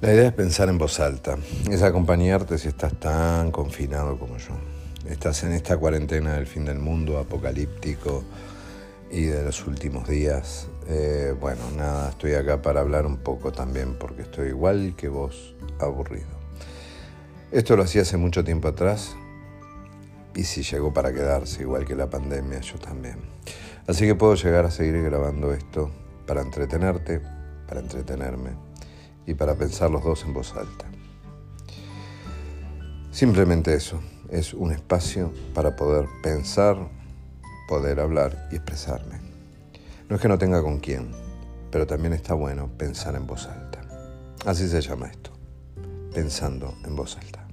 La idea es pensar en voz alta, es acompañarte si estás tan confinado como yo. Estás en esta cuarentena del fin del mundo, apocalíptico y de los últimos días. Eh, bueno, nada, estoy acá para hablar un poco también porque estoy igual que vos, aburrido. Esto lo hacía hace mucho tiempo atrás y si llegó para quedarse, igual que la pandemia, yo también. Así que puedo llegar a seguir grabando esto para entretenerte, para entretenerme y para pensar los dos en voz alta. Simplemente eso, es un espacio para poder pensar, poder hablar y expresarme. No es que no tenga con quién, pero también está bueno pensar en voz alta. Así se llama esto, pensando en voz alta.